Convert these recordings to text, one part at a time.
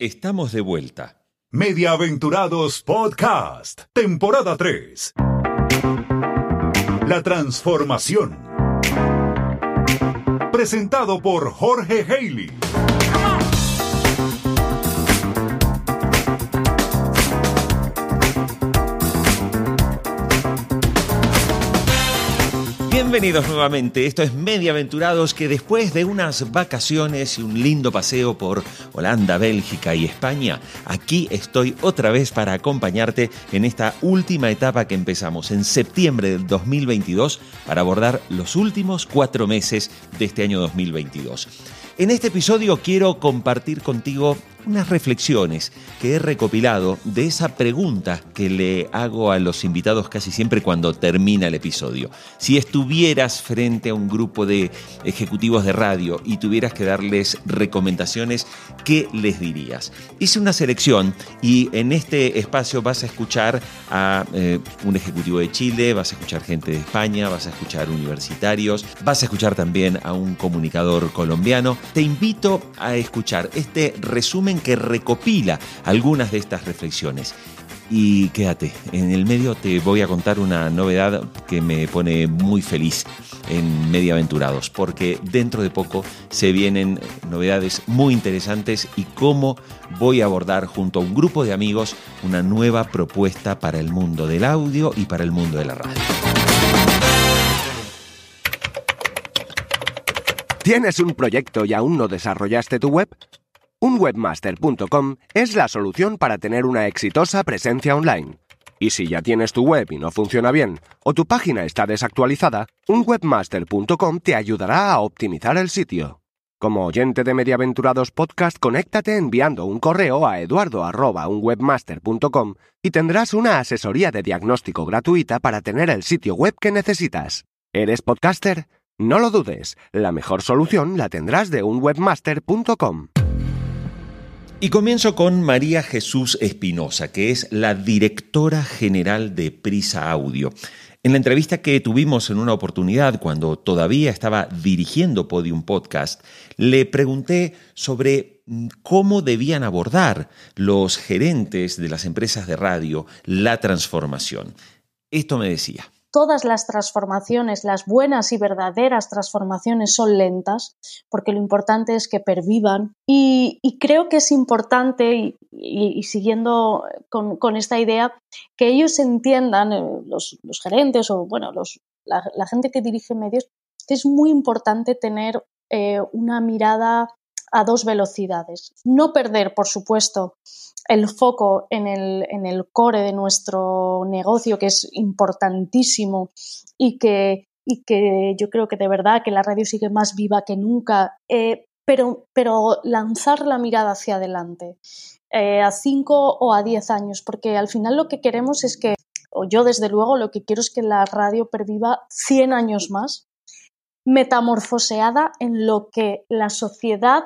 Estamos de vuelta. Mediaventurados Podcast, temporada 3. La transformación. Presentado por Jorge Haley. Bienvenidos nuevamente, esto es Mediaventurados que después de unas vacaciones y un lindo paseo por Holanda, Bélgica y España, aquí estoy otra vez para acompañarte en esta última etapa que empezamos en septiembre del 2022 para abordar los últimos cuatro meses de este año 2022. En este episodio quiero compartir contigo unas reflexiones que he recopilado de esa pregunta que le hago a los invitados casi siempre cuando termina el episodio. Si estuvieras frente a un grupo de ejecutivos de radio y tuvieras que darles recomendaciones, ¿qué les dirías? Hice una selección y en este espacio vas a escuchar a eh, un ejecutivo de Chile, vas a escuchar gente de España, vas a escuchar universitarios, vas a escuchar también a un comunicador colombiano. Te invito a escuchar este resumen que recopila algunas de estas reflexiones. Y quédate, en el medio te voy a contar una novedad que me pone muy feliz en Mediaventurados, porque dentro de poco se vienen novedades muy interesantes y cómo voy a abordar junto a un grupo de amigos una nueva propuesta para el mundo del audio y para el mundo de la radio. ¿Tienes un proyecto y aún no desarrollaste tu web? Un webmaster.com es la solución para tener una exitosa presencia online. Y si ya tienes tu web y no funciona bien, o tu página está desactualizada, un webmaster.com te ayudará a optimizar el sitio. Como oyente de Mediaventurados Podcast, conéctate enviando un correo a eduardo.unwebmaster.com y tendrás una asesoría de diagnóstico gratuita para tener el sitio web que necesitas. ¿Eres podcaster? No lo dudes, la mejor solución la tendrás de unwebmaster.com. Y comienzo con María Jesús Espinosa, que es la directora general de Prisa Audio. En la entrevista que tuvimos en una oportunidad cuando todavía estaba dirigiendo Podium Podcast, le pregunté sobre mm, cómo debían abordar los gerentes de las empresas de radio la transformación. Esto me decía todas las transformaciones, las buenas y verdaderas transformaciones son lentas, porque lo importante es que pervivan. Y, creo que es importante, y, siguiendo con, esta idea, que ellos entiendan, eh, los, gerentes o bueno, la, gente que dirige medios, que es muy importante tener eh, una mirada a dos velocidades. No perder, por supuesto, el foco en el, en el core de nuestro negocio, que es importantísimo y que, y que yo creo que de verdad que la radio sigue más viva que nunca, eh, pero, pero lanzar la mirada hacia adelante. Eh, a cinco o a diez años, porque al final lo que queremos es que, o yo desde luego lo que quiero es que la radio perviva 100 años más, metamorfoseada en lo que la sociedad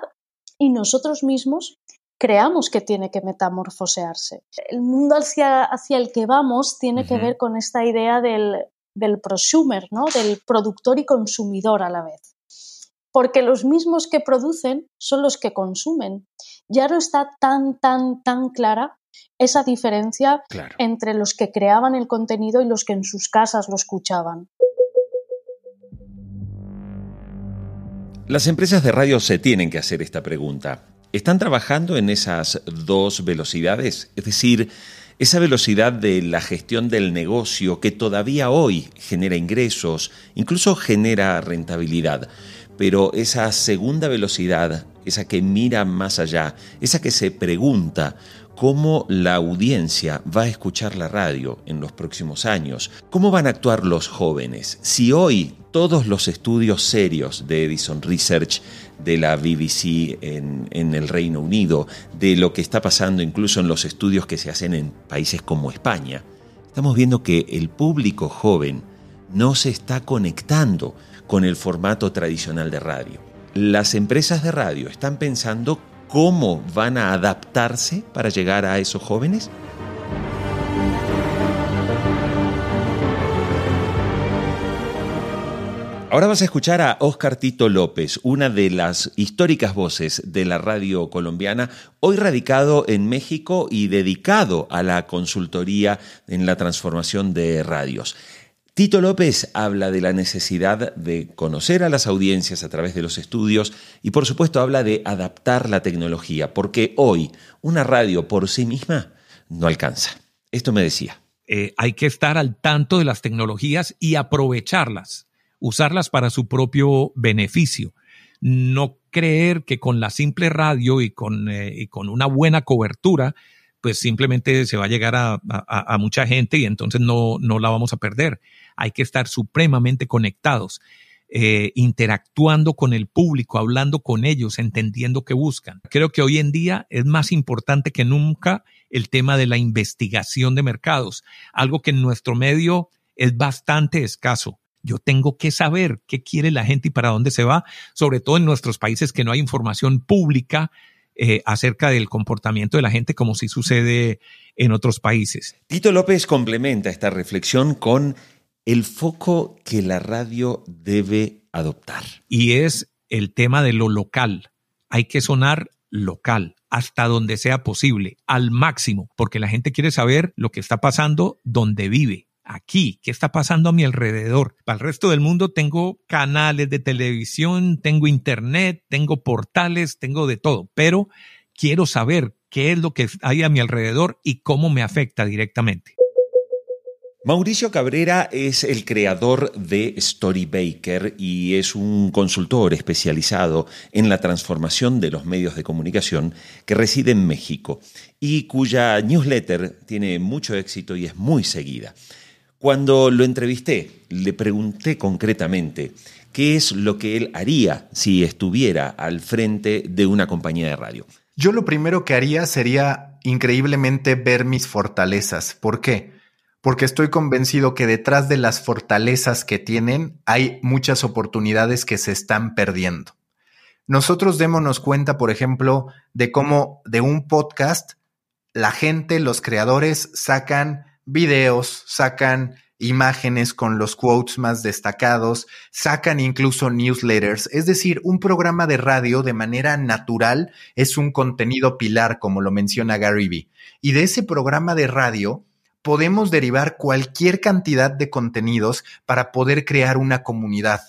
y nosotros mismos creamos que tiene que metamorfosearse. El mundo hacia, hacia el que vamos tiene que ver con esta idea del, del prosumer, ¿no? del productor y consumidor a la vez. Porque los mismos que producen son los que consumen. Ya no está tan, tan, tan clara esa diferencia entre los que creaban el contenido y los que en sus casas lo escuchaban. Las empresas de radio se tienen que hacer esta pregunta. ¿Están trabajando en esas dos velocidades? Es decir, esa velocidad de la gestión del negocio que todavía hoy genera ingresos, incluso genera rentabilidad, pero esa segunda velocidad, esa que mira más allá, esa que se pregunta cómo la audiencia va a escuchar la radio en los próximos años, cómo van a actuar los jóvenes. Si hoy todos los estudios serios de Edison Research, de la BBC en, el Reino Unido, de lo que está pasando incluso en los estudios que se hacen en países como España, estamos viendo que el público joven no se está conectando con el formato tradicional de radio. Las empresas de radio están pensando cómo van a adaptarse para llegar a esos jóvenes. Ahora vas a escuchar a Oscar Tito López, una de las históricas voces de la radio colombiana, hoy radicado en México y dedicado a la consultoría en la transformación de radios. Tito López habla de la necesidad de conocer a las audiencias a través de los estudios y por supuesto habla de adaptar la tecnología, porque hoy una radio por sí misma no alcanza. Esto me decía. Eh, hay que estar al tanto de las tecnologías y aprovecharlas usarlas para su propio beneficio. No creer que con la simple radio y con, eh, con una buena cobertura, pues simplemente se va a llegar a, mucha gente y entonces no, no la vamos a perder. Hay que estar supremamente conectados. Eh, interactuando con el público, hablando con ellos, entendiendo qué buscan. Creo que hoy en día es más importante que nunca el tema de la investigación de mercados, algo que en nuestro medio es bastante escaso. Yo tengo que saber qué quiere la gente y para dónde se va, sobre todo en nuestros países que no hay información pública eh, acerca del comportamiento de la gente como si sucede en otros países. Tito López complementa esta reflexión con el foco que la radio debe adoptar. Y es el tema de lo local. Hay que sonar local hasta donde sea posible, al máximo, porque la gente quiere saber lo que está pasando donde vive aquí? ¿Qué está pasando a mi alrededor? Para el resto del mundo tengo canales de televisión, tengo internet, tengo portales, tengo de todo, pero quiero saber qué es lo que hay a mi alrededor y cómo me afecta directamente. Mauricio Cabrera es el creador de Storybaker y es un consultor especializado en la transformación de los medios de comunicación que reside en México y cuya newsletter tiene mucho éxito y es muy seguida. Cuando lo entrevisté, le pregunté concretamente qué es lo que él haría si estuviera al frente de una compañía de radio. Yo lo primero que haría sería increíblemente ver mis fortalezas. ¿Por qué? Porque estoy convencido que detrás de las fortalezas que tienen hay muchas oportunidades que se están perdiendo. Nosotros démonos cuenta, por ejemplo, de cómo de un podcast la gente, los creadores sacan videos, sacan imágenes con los quotes más destacados, sacan incluso newsletters, es decir, un programa de radio de manera natural es un contenido pilar, como lo menciona Gary Vee. Y de ese programa de radio podemos derivar cualquier cantidad de contenidos para poder crear una comunidad.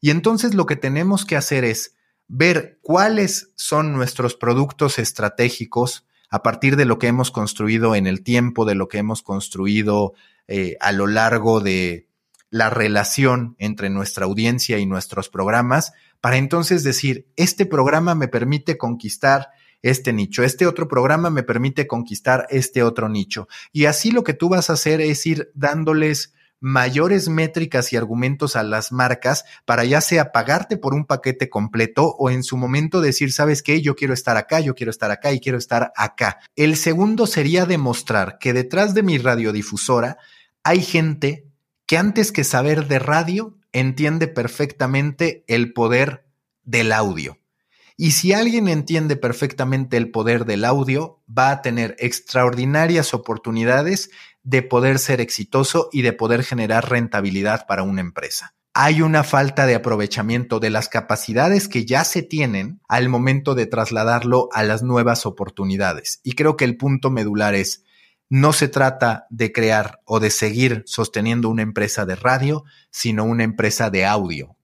Y entonces lo que tenemos que hacer es ver cuáles son nuestros productos estratégicos, a partir de lo que hemos construido en el tiempo, de lo que hemos construido eh, a lo largo de la relación entre nuestra audiencia y nuestros programas, para entonces decir, este programa me permite conquistar este nicho, este otro programa me permite conquistar este otro nicho. Y así lo que tú vas a hacer es ir dándoles mayores métricas y argumentos a las marcas para ya sea pagarte por un paquete completo o en su momento decir, ¿sabes qué? Yo quiero estar acá, yo quiero estar acá y quiero estar acá. El segundo sería demostrar que detrás de mi radiodifusora hay gente que antes que saber de radio entiende perfectamente el poder del audio. Y si alguien entiende perfectamente el poder del audio, va a tener extraordinarias oportunidades de poder ser exitoso y de poder generar rentabilidad para una empresa. Hay una falta de aprovechamiento de las capacidades que ya se tienen al momento de trasladarlo a las nuevas oportunidades. Y creo que el punto medular es, no se trata de crear o de seguir sosteniendo una empresa de radio, sino una empresa de audio.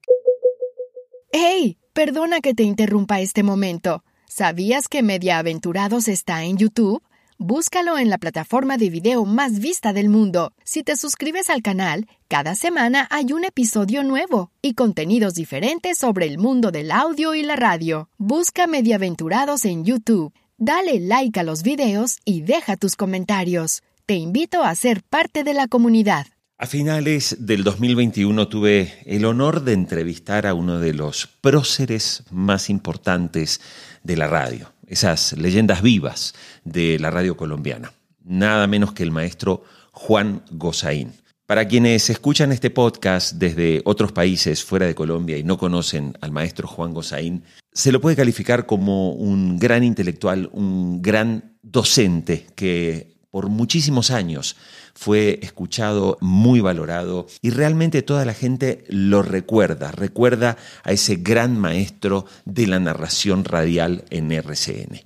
¡Hey! Perdona que te interrumpa este momento. ¿Sabías que Mediaaventurados está en YouTube? Búscalo en la plataforma de video más vista del mundo. Si te suscribes al canal, cada semana hay un episodio nuevo y contenidos diferentes sobre el mundo del audio y la radio. Busca Mediaventurados en YouTube. Dale like a los videos y deja tus comentarios. Te invito a ser parte de la comunidad. A finales del 2021 tuve el honor de entrevistar a uno de los próceres más importantes de la radio esas leyendas vivas de la radio colombiana, nada menos que el maestro Juan Gozaín. Para quienes escuchan este podcast desde otros países fuera de Colombia y no conocen al maestro Juan Gozaín, se lo puede calificar como un gran intelectual, un gran docente que por muchísimos años fue escuchado, muy valorado y realmente toda la gente lo recuerda, recuerda a ese gran maestro de la narración radial en RCN.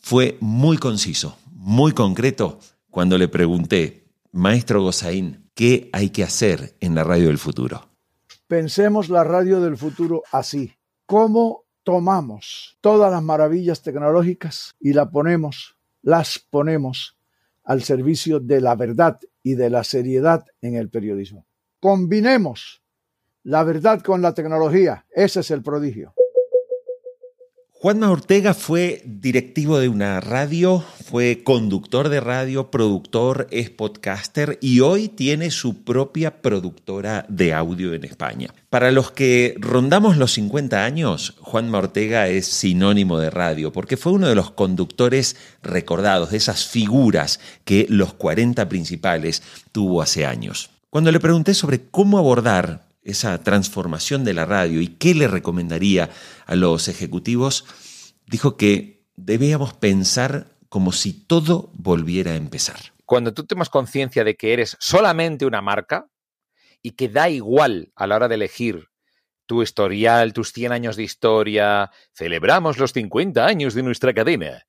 Fue muy conciso, muy concreto cuando le pregunté, maestro Gozaín, ¿qué hay que hacer en la radio del futuro? Pensemos la radio del futuro así. ¿Cómo tomamos todas las maravillas tecnológicas y la ponemos, las ponemos al servicio de la verdad y de la seriedad en el periodismo. Combinemos la verdad con la tecnología. Ese es el prodigio. Juanma Ortega fue directivo de una radio, fue conductor de radio, productor, es podcaster y hoy tiene su propia productora de audio en España. Para los que rondamos los 50 años, Juanma Ortega es sinónimo de radio porque fue uno de los conductores recordados, de esas figuras que los 40 principales tuvo hace años. Cuando le pregunté sobre cómo abordar esa transformación de la radio y qué le recomendaría a los ejecutivos, dijo que debíamos pensar como si todo volviera a empezar. Cuando tú tomas conciencia de que eres solamente una marca y que da igual a la hora de elegir tu historial, tus 100 años de historia, celebramos los 50 años de nuestra cadena.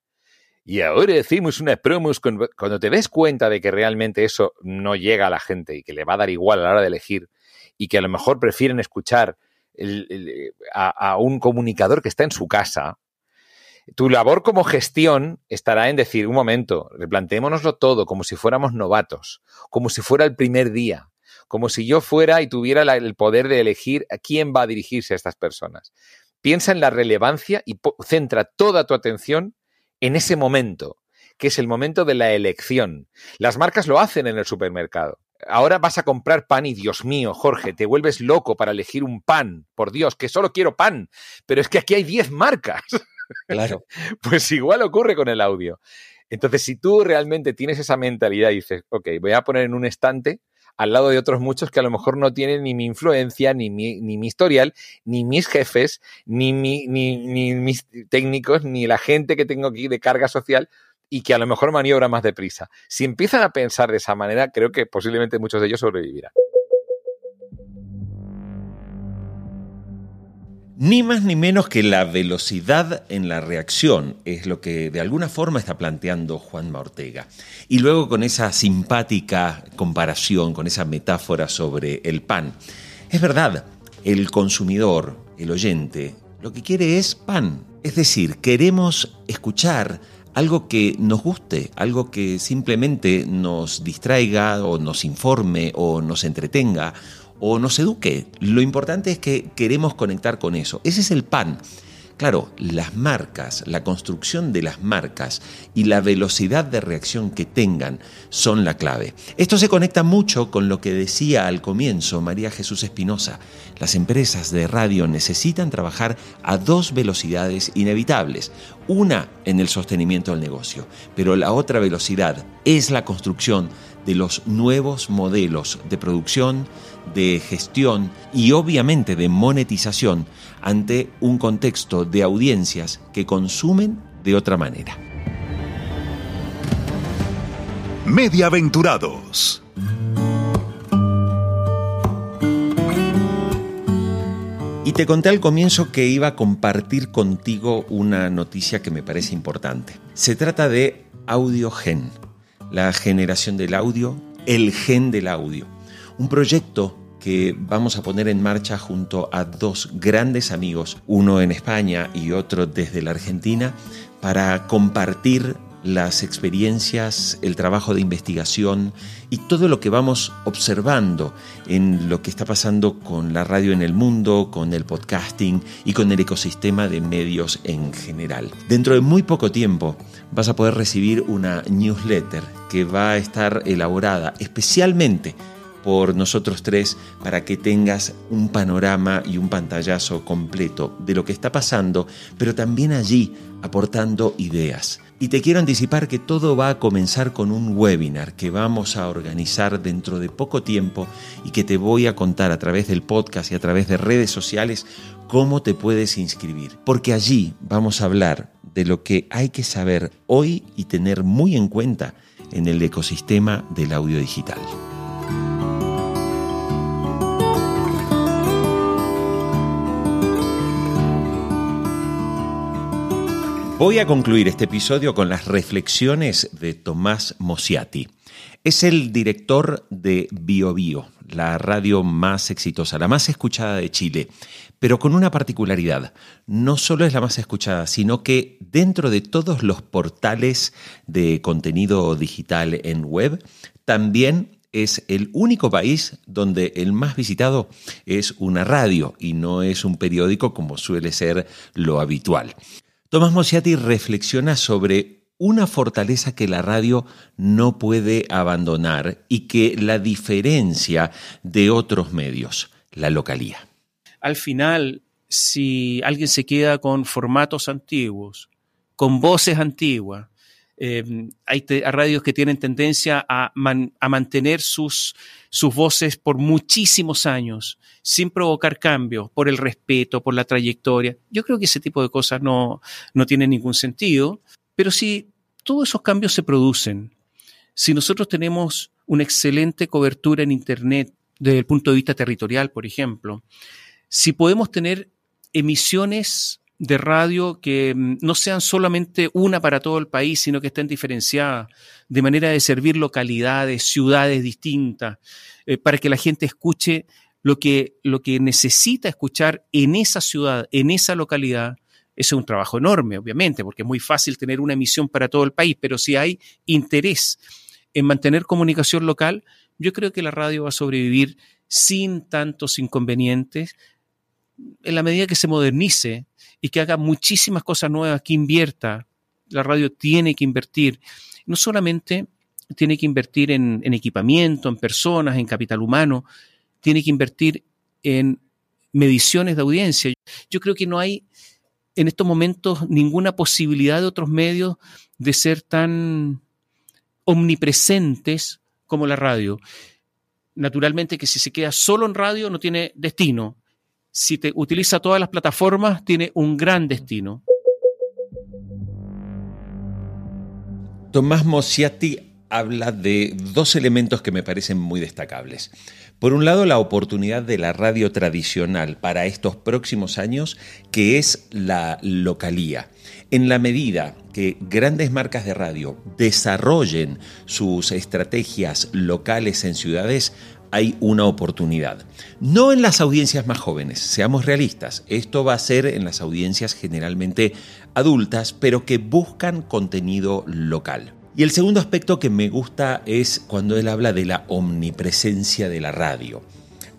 Y ahora hacemos una promos cuando te des cuenta de que realmente eso no llega a la gente y que le va a dar igual a la hora de elegir y que a lo mejor prefieren escuchar a, un comunicador que está en su casa, tu labor como gestión estará en decir, un momento, replanteémonoslo todo como si fuéramos novatos, como si fuera el primer día, como si yo fuera y tuviera el poder de elegir a quién va a dirigirse a estas personas. Piensa en la relevancia y centra toda tu atención en ese momento, que es el momento de la elección. Las marcas lo hacen en el supermercado. Ahora vas a comprar pan y Dios mío, Jorge, te vuelves loco para elegir un pan. Por Dios, que solo quiero pan. Pero es que aquí hay 10 marcas. Claro. pues igual ocurre con el audio. Entonces, si tú realmente tienes esa mentalidad y dices, ok, voy a poner en un estante al lado de otros muchos que a lo mejor no tienen ni mi influencia, ni mi, ni mi historial, ni mis jefes, ni, ni, ni mis técnicos, ni la gente que tengo aquí de carga social, y que a lo mejor maniobra más deprisa. Si empiezan a pensar de esa manera, creo que posiblemente muchos de ellos sobrevivirán. Ni más ni menos que la velocidad en la reacción es lo que de alguna forma está planteando Juan Ortega. Y luego con esa simpática comparación, con esa metáfora sobre el pan. Es verdad, el consumidor, el oyente, lo que quiere es pan. Es decir, queremos escuchar algo que nos guste, algo que simplemente nos distraiga o nos informe o nos entretenga o nos eduque. Lo importante es que queremos conectar con eso. Ese es el pan. Claro, las marcas, la construcción de las marcas y la velocidad de reacción que tengan son la clave. Esto se conecta mucho con lo que decía al comienzo María Jesús Espinosa. Las empresas de radio necesitan trabajar a dos velocidades inevitables. Una en el sostenimiento del negocio, pero la otra velocidad es la construcción de los nuevos modelos de producción, de gestión y obviamente de monetización ante un contexto de audiencias que consumen de otra manera. Mediaventurados. Y te conté al comienzo que iba a compartir contigo una noticia que me parece importante. Se trata de AudioGen, la generación del audio, el gen del audio. Un proyecto que vamos a poner en marcha junto a dos grandes amigos, uno en España y otro desde la Argentina, para compartir las experiencias, el trabajo de investigación y todo lo que vamos observando en lo que está pasando con la radio en el mundo, con el podcasting y con el ecosistema de medios en general. Dentro de muy poco tiempo vas a poder recibir una newsletter que va a estar elaborada especialmente por nosotros tres para que tengas un panorama y un pantallazo completo de lo que está pasando, pero también allí aportando ideas. Y te quiero anticipar que todo va a comenzar con un webinar que vamos a organizar dentro de poco tiempo y que te voy a contar a través del podcast y a través de redes sociales cómo te puedes inscribir. Porque allí vamos a hablar de lo que hay que saber hoy y tener muy en cuenta en el ecosistema del audio digital. Voy a concluir este episodio con las reflexiones de Tomás Mosiati. Es el director de BioBio, la radio más exitosa, la más escuchada de Chile, pero con una particularidad. No solo es la más escuchada, sino que dentro de todos los portales de contenido digital en web, también es el único país donde el más visitado es una radio y no es un periódico como suele ser lo habitual. Tomás Mosiati reflexiona sobre una fortaleza que la radio no puede abandonar y que la diferencia de otros medios, la localía. Al final, si alguien se queda con formatos antiguos, con voces antiguas, eh, hay radios que tienen tendencia a, mantener sus, voces por muchísimos años, sin provocar cambios, por el respeto, por la trayectoria. Yo creo que ese tipo de cosas no, no tienen ningún sentido, pero si todos esos cambios se producen, si nosotros tenemos una excelente cobertura en Internet desde el punto de vista territorial, por ejemplo, si podemos tener emisiones de radio que mm, no sean solamente una para todo el país, sino que estén diferenciadas, de manera de servir localidades, ciudades distintas, eh, para que la gente escuche lo que, lo que necesita escuchar en esa ciudad, en esa localidad. Ese es un trabajo enorme, obviamente, porque es muy fácil tener una emisión para todo el país, pero si hay interés en mantener comunicación local, yo creo que la radio va a sobrevivir sin tantos inconvenientes en la medida que se modernice y que haga muchísimas cosas nuevas, que invierta. La radio tiene que invertir. No solamente tiene que invertir en, equipamiento, en personas, en capital humano, tiene que invertir en mediciones de audiencia. Yo creo que no hay en estos momentos ninguna posibilidad de otros medios de ser tan omnipresentes como la radio. Naturalmente que si se queda solo en radio no tiene destino si te utiliza todas las plataformas, tiene un gran destino. Tomás Mosiati habla de dos elementos que me parecen muy destacables. Por un lado, la oportunidad de la radio tradicional para estos próximos años, que es la localía. En la medida que grandes marcas de radio desarrollen sus estrategias locales en ciudades, hay una oportunidad. No en las audiencias más jóvenes, seamos realistas, esto va a ser en las audiencias generalmente adultas, pero que buscan contenido local. Y el segundo aspecto que me gusta es cuando él habla de la omnipresencia de la radio.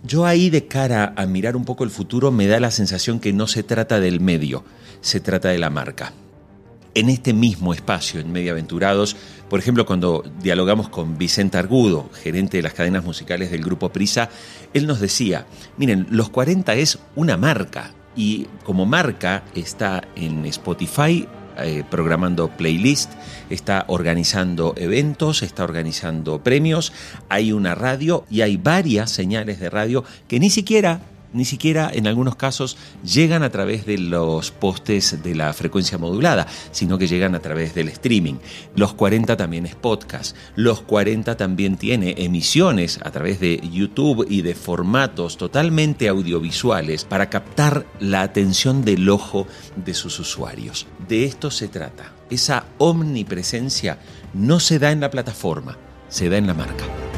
Yo ahí de cara a mirar un poco el futuro me da la sensación que no se trata del medio, se trata de la marca en este mismo espacio, en Mediaventurados. Por ejemplo, cuando dialogamos con Vicente Argudo, gerente de las cadenas musicales del grupo Prisa, él nos decía, miren, los 40 es una marca y como marca está en Spotify eh, programando playlist, está organizando eventos, está organizando premios, hay una radio y hay varias señales de radio que ni siquiera ni siquiera en algunos casos llegan a través de los postes de la frecuencia modulada, sino que llegan a través del streaming. Los 40 también es podcast. Los 40 también tiene emisiones a través de YouTube y de formatos totalmente audiovisuales para captar la atención del ojo de sus usuarios. De esto se trata. Esa omnipresencia no se da en la plataforma, se da en la marca.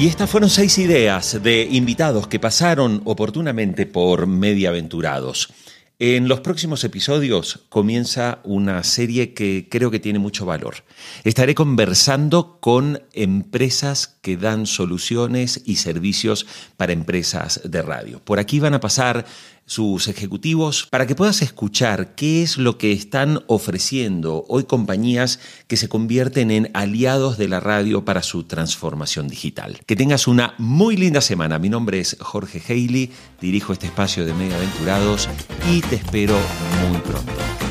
Y estas fueron seis ideas de invitados que pasaron oportunamente por Mediaventurados. En los próximos episodios comienza una serie que creo que tiene mucho valor. Estaré conversando con empresas que dan soluciones y servicios para empresas de radio. Por aquí van a pasar sus ejecutivos para que puedas escuchar qué es lo que están ofreciendo hoy compañías que se convierten en aliados de la radio para su transformación digital. Que tengas una muy linda semana. Mi nombre es Jorge Haley, dirijo este espacio de Mega Aventurados y te espero muy pronto.